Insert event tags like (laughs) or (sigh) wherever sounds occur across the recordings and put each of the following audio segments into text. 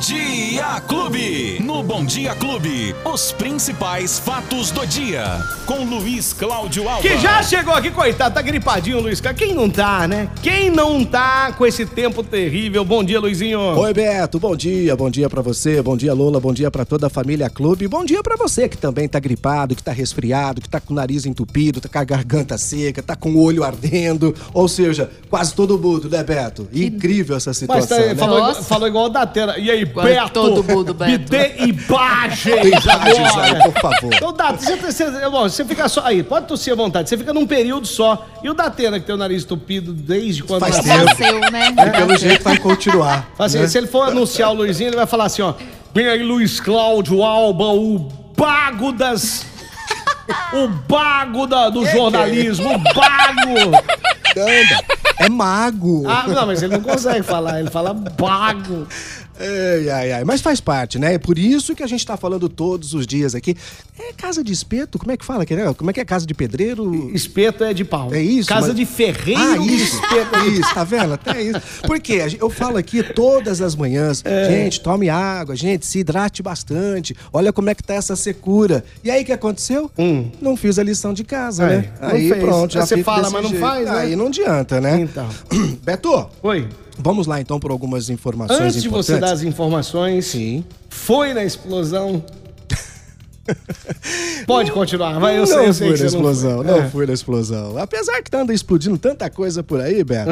Dia Clube. No Bom Dia Clube, os principais fatos do dia. Com Luiz Cláudio Alba. Que já chegou aqui, coitado, tá gripadinho, Luiz. Quem não tá, né? Quem não tá com esse tempo terrível? Bom dia, Luizinho. Oi, Beto. Bom dia. Bom dia pra você. Bom dia, Lola. Bom dia pra toda a família Clube. Bom dia pra você que também tá gripado, que tá resfriado, que tá com o nariz entupido, tá com a garganta seca, tá com o olho ardendo. Ou seja, quase todo mundo, né, Beto? Incrível essa Mas situação, tá, né? falou, igual, falou igual o da Datena. E aí, Quase Beto? todo mundo, Beto. Me dê imagens Imagens aí, por favor. Então, Dato, você, você, bom, você fica só. Aí, pode tossir à vontade. Você fica num período só. E o Datena, que tem o nariz entupido desde quando Faz nasceu? tempo. Nasceu, né? E pelo jeito vai continuar. Assim, né? Se ele for anunciar o Luizinho, ele vai falar assim, ó. Vem aí, Luiz Cláudio Alba, o bago das. O bago da- do jornalismo, o (laughs) bago! Caramba, é mago. Ah, não, mas ele não consegue falar, ele fala bago. Ai, ai, ai. Mas faz parte, né? É por isso que a gente tá falando todos os dias aqui. É casa de espeto? Como é que fala? né? Como é que é casa de pedreiro? Espeto é de pau. É isso? Casa mas- de ferreiro Ah, e isso. espeto. Isso, tá vendo? Até isso. Porque eu falo aqui todas as manhãs, É. gente, tome água, gente, se hidrate bastante. Olha como é que tá essa secura. E aí o que aconteceu? Não fiz a lição de casa, Hum. É, né? não Aí fez. pronto, já Aí você fala, mas não jeito. faz, né? Aí não adianta, né? Então. (clears throat) Beto, Oi. Vamos lá então por algumas informações Antes de você importantes. dar as informações, Sim. foi na explosão. (laughs) Pode continuar, vai, eu sei, não eu sei fui na explosão, não não, foi. É. fui na explosão. Apesar que tá anda explodindo tanta coisa por aí, Beto.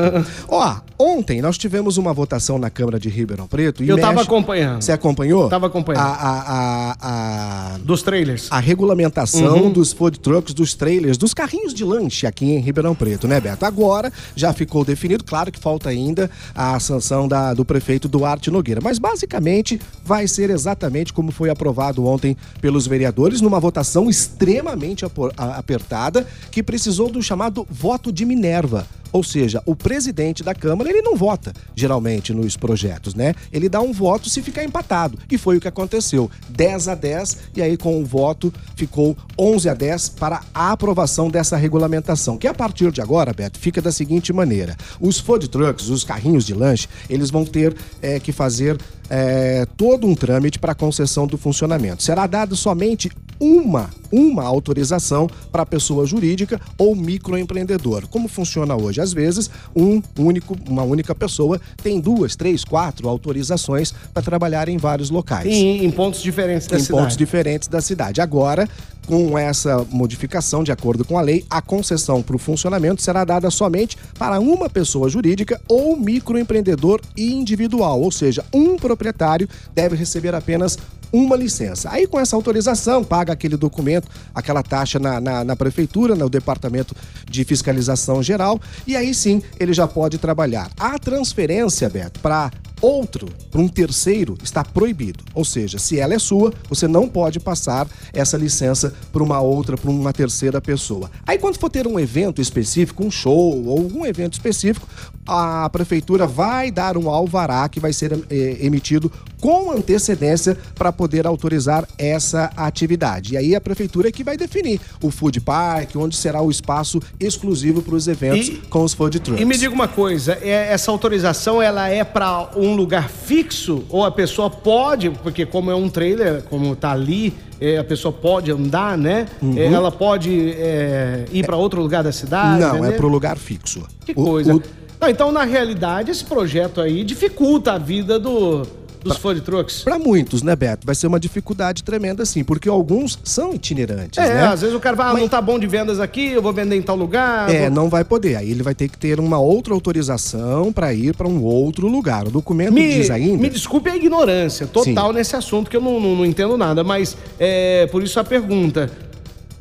Ó, ontem nós tivemos uma votação na Câmara de Ribeirão Preto. E Eu tava mexe- acompanhando. Você acompanhou? Tava acompanhando. A, a, a, a, Dos trailers. a regulamentação Uhum. dos food trucks, dos trailers, dos carrinhos de lanche aqui em Ribeirão Preto, né, Beto? Agora já ficou definido, claro que falta ainda a sanção da- do prefeito Duarte Nogueira, mas basicamente vai ser exatamente como foi aprovado ontem pelos vereadores, numa votação extremamente apertada, que precisou do chamado voto de Minerva. Ou seja, o presidente da Câmara, ele não vota geralmente nos projetos, né? Ele dá um voto se ficar empatado. E foi o que aconteceu. 10 a 10, e aí com o voto ficou 11 a 10 para a aprovação dessa regulamentação. Que a partir de agora, Beto, fica da seguinte maneira: os food trucks, os carrinhos de lanche, eles vão ter eh, que fazer eh, todo um trâmite para concessão do funcionamento. Será dado somente uma, uma autorização para pessoa jurídica ou microempreendedor. Como funciona hoje? Às vezes, um único, uma única pessoa tem duas, três, quatro autorizações para trabalhar em vários locais Em, em pontos diferentes da em cidade. pontos diferentes da cidade. Agora, com essa modificação, de acordo com a lei, a concessão para o funcionamento será dada somente para uma pessoa jurídica ou microempreendedor individual, ou seja, um proprietário deve receber apenas uma licença. Aí, com essa autorização, paga aquele documento, aquela taxa na, na, na prefeitura, no departamento de fiscalização geral, e aí sim ele já pode trabalhar. A transferência, Beto, para outro, para um terceiro, está proibido. Ou seja, se ela é sua, você não pode passar essa licença para uma outra, para uma terceira pessoa. Aí quando for ter um evento específico, um show ou algum evento específico, a prefeitura vai dar um alvará que vai ser eh, emitido com antecedência para poder autorizar essa atividade. E aí a prefeitura é que vai definir o food park, onde será o espaço exclusivo para os eventos E- com os food trucks. E me diga uma coisa, é- essa autorização ela é para um lugar fixo ou a pessoa pode, porque como é um trailer, como tá ali, é, a pessoa pode andar, né? É, ela pode é, ir para outro lugar da cidade? Não, é né? para o lugar fixo. Que O- coisa. o- Não, então, na realidade, esse projeto aí dificulta a vida do, dos food trucks. Para muitos, né, Beto? Vai ser uma dificuldade tremenda, sim, porque alguns são itinerantes, É, né? às vezes o cara fala, ah, Mas- não tá bom de vendas aqui, eu vou vender em tal lugar. É, vou- não vai poder. Aí ele vai ter que ter uma outra autorização para ir para um outro lugar. O documento Me, diz ainda. me desculpe a ignorância total nesse assunto, que eu não, não- não entendo nada, mas é, por isso a pergunta.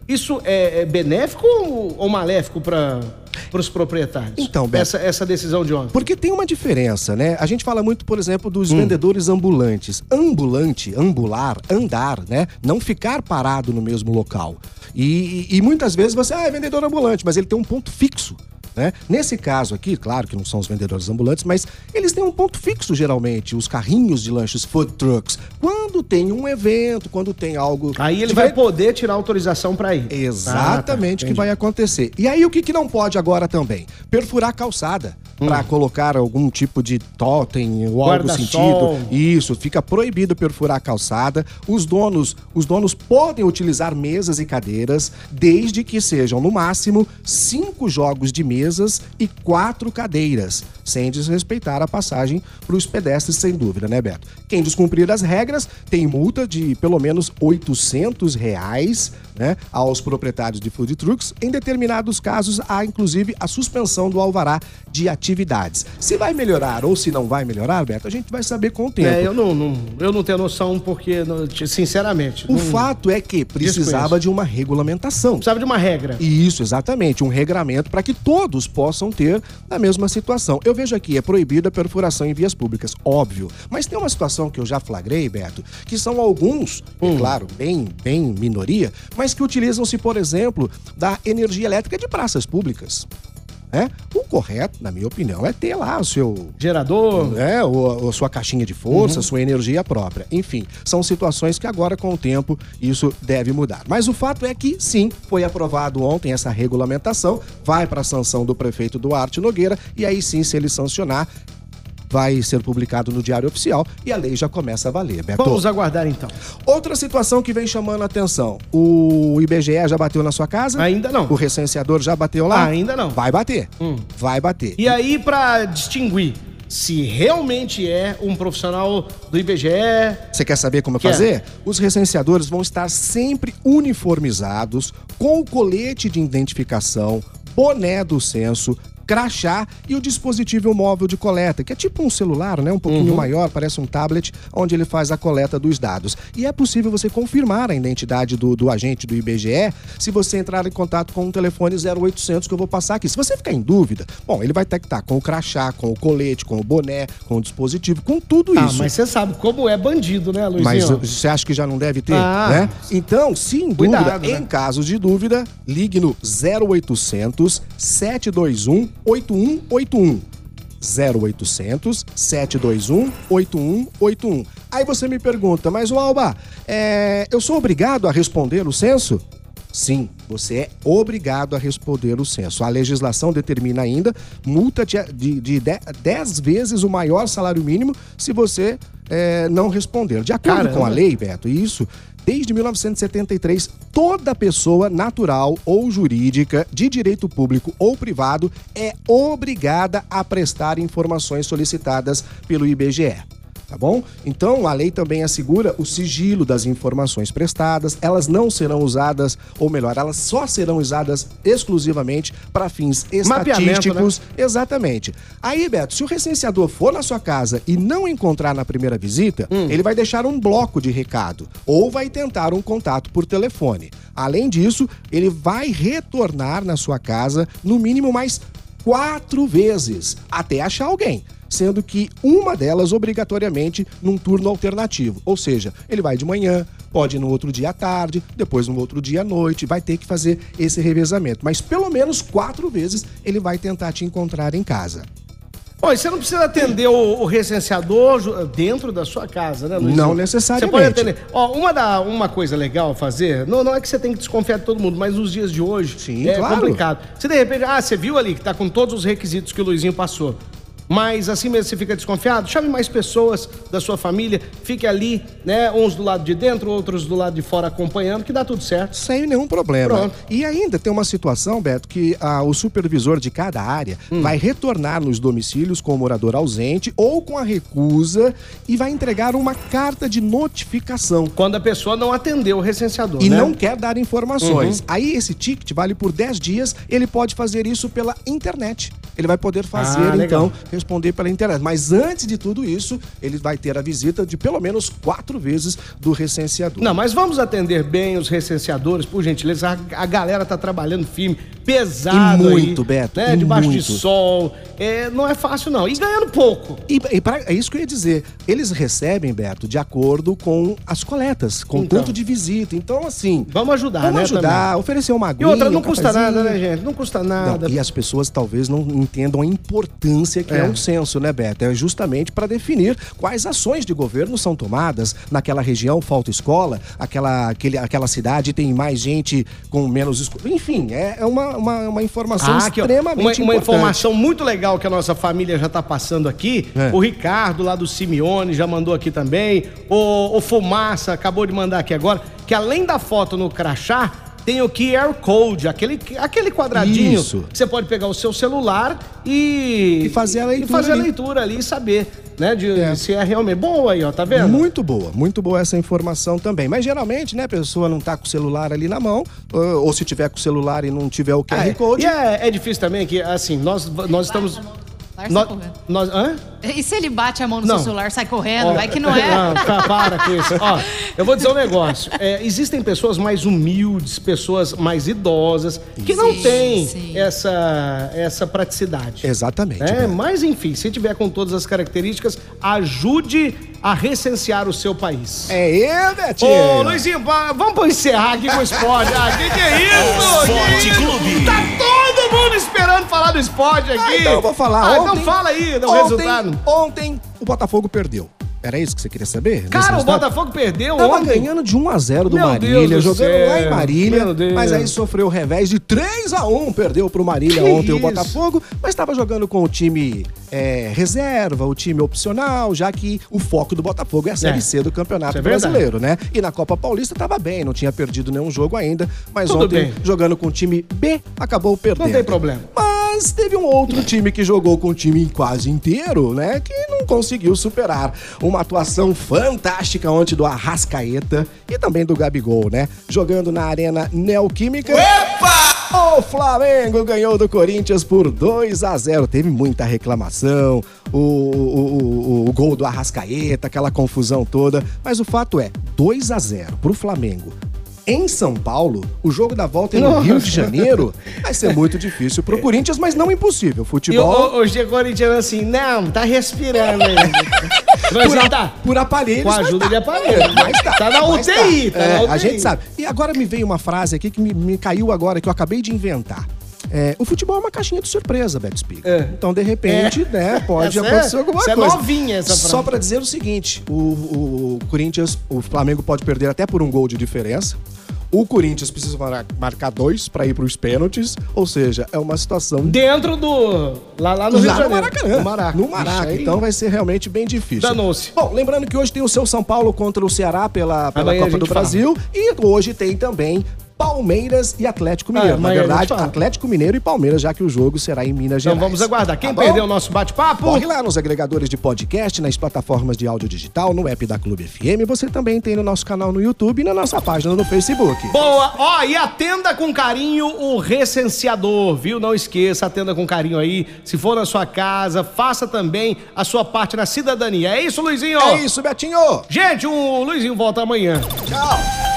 Isso é, é benéfico ou, ou maléfico para os proprietários? Então, Beto. essa, essa decisão de ontem. Porque tem uma diferença, né? A gente fala muito, por exemplo, dos Hum. vendedores ambulantes. Ambulante, ambular, andar, né? Não ficar parado no mesmo local. E, e- e muitas vezes você, ah, é vendedor ambulante, mas ele tem um ponto fixo. Né? Nesse caso aqui, claro que não são os vendedores ambulantes, mas eles têm um ponto fixo geralmente, os carrinhos de lanches food trucks. Quando tem um evento, quando tem algo. Aí ele vai poder tirar autorização para ir. Exatamente o Ah, tá, que vai acontecer. E aí o que, que não pode agora também? Perfurar calçada. Para colocar algum tipo de totem ou algo sentido. Isso, fica proibido perfurar a calçada. Os donos, os donos podem utilizar mesas e cadeiras, desde que sejam no máximo cinco jogos de mesas e quatro cadeiras, sem desrespeitar a passagem para os pedestres, sem dúvida, né, Beto? Quem descumprir as regras tem multa de pelo menos 800 reais né, aos proprietários de food trucks. Em determinados casos, há inclusive a suspensão do alvará de atividades. Se vai melhorar ou se não vai melhorar, Beto, a gente vai saber com o tempo. É, eu não, não- eu não tenho noção porque, sinceramente, O não- fato é que precisava de uma regulamentação. precisava de uma regra. Isso, exatamente, um regramento para que todos possam ter a mesma situação. Eu vejo aqui, é proibida a perfuração em vias públicas, óbvio. Mas tem uma situação que eu já flagrei, Beto, que são alguns, é claro, bem, bem minoria, mas que utilizam-se, por exemplo, da energia elétrica de praças públicas. né? O correto, na minha opinião, é ter lá o seu Gerador. é, ou, ou sua caixinha de força, sua energia própria. Enfim, são situações que agora, com o tempo, isso deve mudar. Mas o fato é que, sim, foi aprovado ontem essa regulamentação, vai para a sanção do prefeito Duarte Nogueira, e aí sim, se ele sancionar, vai ser publicado no Diário Oficial e a lei já começa a valer. Beto. Vamos aguardar então. Outra situação que vem chamando a atenção: o IBGE já bateu na sua casa? Ainda não. O recenseador já bateu lá? Ainda não. Vai bater. Hum. Vai bater. E aí, pra distinguir se realmente é um profissional do IBGE, Você quer saber como Quero. fazer? Os recenseadores vão estar sempre uniformizados, com o colete de identificação, boné do censo, crachá e o dispositivo móvel de coleta, que é tipo um celular, né? Um pouquinho maior, parece um tablet, onde ele faz a coleta dos dados. E é possível você confirmar a identidade do, do agente do IBGE se você entrar em contato com o telefone 0800 que eu vou passar aqui. Se você ficar em dúvida, bom, ele vai ter que estar com o crachá, com o colete, com o boné, com o dispositivo, com tudo Ah, isso. mas você sabe como é bandido, né, Luizinho? Mas você acha que já não deve ter, Ah. né? Então, se em Cuidado, dúvida, né? em caso de dúvida, ligue no 0800 721 8181. 0800 721 8181. Aí você me pergunta, mas o Alba, é, eu sou obrigado a responder o censo? Sim, você é obrigado a responder o censo. A legislação determina ainda multa de, de, de 10 vezes o maior salário mínimo se você é, não responder. De acordo Caramba. com a lei, Beto, isso, desde 1973, toda pessoa natural ou jurídica, de direito público ou privado, é obrigada a prestar informações solicitadas pelo IBGE. Tá bom? Então, a lei também assegura o sigilo das informações prestadas. Elas não serão usadas, ou melhor, elas só serão usadas exclusivamente para fins Mapeamento, né? estatísticos. Exatamente. Aí, Beto, se o recenseador for na sua casa e não encontrar na primeira visita, Hum. ele vai deixar um bloco de recado ou vai tentar um contato por telefone. Além disso, ele vai retornar na sua casa no mínimo mais quatro vezes até achar alguém. Sendo que uma delas obrigatoriamente num turno alternativo. Ou seja, ele vai de manhã, pode ir no outro dia à tarde, depois no outro dia à noite, vai ter que fazer esse revezamento. Mas pelo menos quatro vezes ele vai tentar te encontrar em casa. Ó, e você não precisa atender o, o recenseador dentro da sua casa, né, Luizinho? Não necessariamente. Você pode atender. Ó, uma, da, uma coisa legal a fazer, não, não é que você tem que desconfiar de todo mundo, mas nos dias de hoje Sim, é claro. complicado. Se de repente, ah, você viu ali que tá com todos os requisitos que o Luizinho passou. Mas assim mesmo você fica desconfiado, chame mais pessoas da sua família, fique ali, né? Uns do lado de dentro, outros do lado de fora acompanhando, que dá tudo certo. Sem nenhum problema. Pronto. E ainda tem uma situação, Beto, que ah, o supervisor de cada área Hum. vai retornar nos domicílios com o morador ausente ou com a recusa e vai entregar uma carta de notificação. Quando a pessoa não atendeu o recenseador, E né? não quer dar informações. Aí esse ticket vale por 10 dias, ele pode fazer isso pela internet. Ele vai poder fazer, Ah, então, responder pela internet. Mas antes de tudo isso, ele vai ter a visita de pelo menos quatro vezes do recenseador. Não, mas vamos atender bem os recenseadores, por gentileza. A, a galera tá trabalhando firme, pesado E muito, aí, Beto, né? e Debaixo de muito. sol. É, não é fácil, não. E ganhando pouco. E, e pra- é isso que eu ia dizer. Eles recebem, Beto, de acordo com as coletas, com o Então. tanto de visita. Então, assim. Vamos ajudar, vamos né, ajudar, oferecer uma E aguinha, outra, não um custa nada, né, gente? Não custa nada. Não, e as pessoas talvez não entendam a importância que é, É. bom senso, né, Beto? É justamente para definir quais ações de governo são tomadas. Naquela região falta escola, aquela, aquele, aquela cidade tem mais gente com menos escola. Enfim, é, é uma, uma, uma informação Ah, aqui, extremamente uma, uma importante. informação muito legal que a nossa família já tá passando aqui. É. O Ricardo, lá do Simeone, já mandou aqui também. O, o Fumaça acabou de mandar aqui agora. Que além da foto no crachá, tem o QR Code, aquele, aquele quadradinho Isso. que você pode pegar o seu celular e. E fazer a leitura E fazer a ali. leitura ali e saber, né? De, Se é realmente. Boa aí, ó, tá vendo? Muito boa, muito boa essa informação também. Mas geralmente, né, a pessoa não tá com o celular ali na mão, ou, ou se tiver com o celular e não tiver o QR É, Code. E é, é difícil também que, assim, nós, nós estamos. Nós, sai correndo. nós, hã? E se ele bate a mão no Não. seu celular, sai correndo? Ó, Vai que não é. (laughs) Não, tá, para com isso. Ó, eu vou dizer um negócio. É, existem pessoas mais humildes, pessoas mais idosas, que não Sim, têm sim. essa, essa praticidade. Exatamente. É, Beto. mas enfim, se tiver com todas as características, ajude a recensear o seu país. É eu, Betinho. Ô, Luizinho, va- vamos pra encerrar aqui com o esporte. Ah, que que é isso? Esporte isso? Clube. Tá todo mundo esperando falar do esporte aqui. Ah, então eu vou falar. Ah, ontem, então fala aí do ontem, resultado. Ontem o Botafogo perdeu. Era isso que você queria saber? Cara, o? Botafogo perdeu Tava ontem. ganhando de 1 a 0 do Meu Marília, Deus jogando lá em Marília, mas aí sofreu o revés de 3 a 1 perdeu pro Marília Que ontem o isso? Botafogo, mas estava jogando com o time é, reserva, o time opcional, já que o foco do Botafogo é a Série É. C do Campeonato é. Brasileiro, né? E na Copa Paulista tava bem, não tinha perdido nenhum jogo ainda, mas Tudo ontem bem. jogando com o time B acabou perdendo. Não tem problema. Mas teve um outro time que jogou com o time quase inteiro, né? Que não conseguiu superar. Uma atuação fantástica ontem do Arrascaeta e também do Gabigol, né? Jogando na Arena Neoquímica. O Flamengo ganhou do Corinthians por 2 a 0 Teve muita reclamação, o, o, o- o gol do Arrascaeta, aquela confusão toda. Mas o fato é, 2 a 0 pro Flamengo. Em São Paulo, o jogo da volta é no Nossa. Rio de Janeiro. Vai ser muito difícil pro Corinthians, mas não impossível. E o, Futebol o, o G corintiano assim, não, tá respirando ainda. Mas (laughs) por, a- tá. por aparelhos. Com a ajuda tá. de aparelho. Mas tá. Tá na UTI, tá É, na A UTI. gente sabe. E agora me veio uma frase aqui que me, me caiu agora, que eu acabei de inventar. É, o futebol é uma caixinha de surpresa, Beto Spiga. É. Então, de repente, É. né, pode Essa é- acontecer alguma é coisa. novinha, essa frase. Só pra dizer o seguinte: o, o Corinthians, o Flamengo pode perder até por um gol de diferença. O Corinthians precisa mar- marcar dois pra ir pros pênaltis. Ou seja, é uma situação Dentro do. Lá, lá no Rio Lá de no Janeiro. Maracanã. No Maraca. No Maraca. Ixi, aí- Então vai ser realmente bem difícil. Danou-se. Bom, lembrando que hoje tem o seu São Paulo contra o Ceará pela, pela Copa do Brasil. E hoje tem também Palmeiras e Atlético Mineiro. Ah, Na verdade. Atlético Mineiro e Palmeiras, já que o jogo será em Minas Então Gerais. vamos aguardar. Quem Tá perdeu o nosso bate-papo? Corre lá nos agregadores de podcast, nas plataformas de áudio digital, no app da Clube FM. Você também tem no nosso canal no YouTube e na nossa página no Facebook. Boa! Ó, e atenda com carinho o recenseador, viu? Não esqueça, atenda com carinho aí. Se for na sua casa, faça também a sua parte na cidadania. É isso, Luizinho? É isso, Betinho! Gente, o Luizinho volta amanhã. Tchau!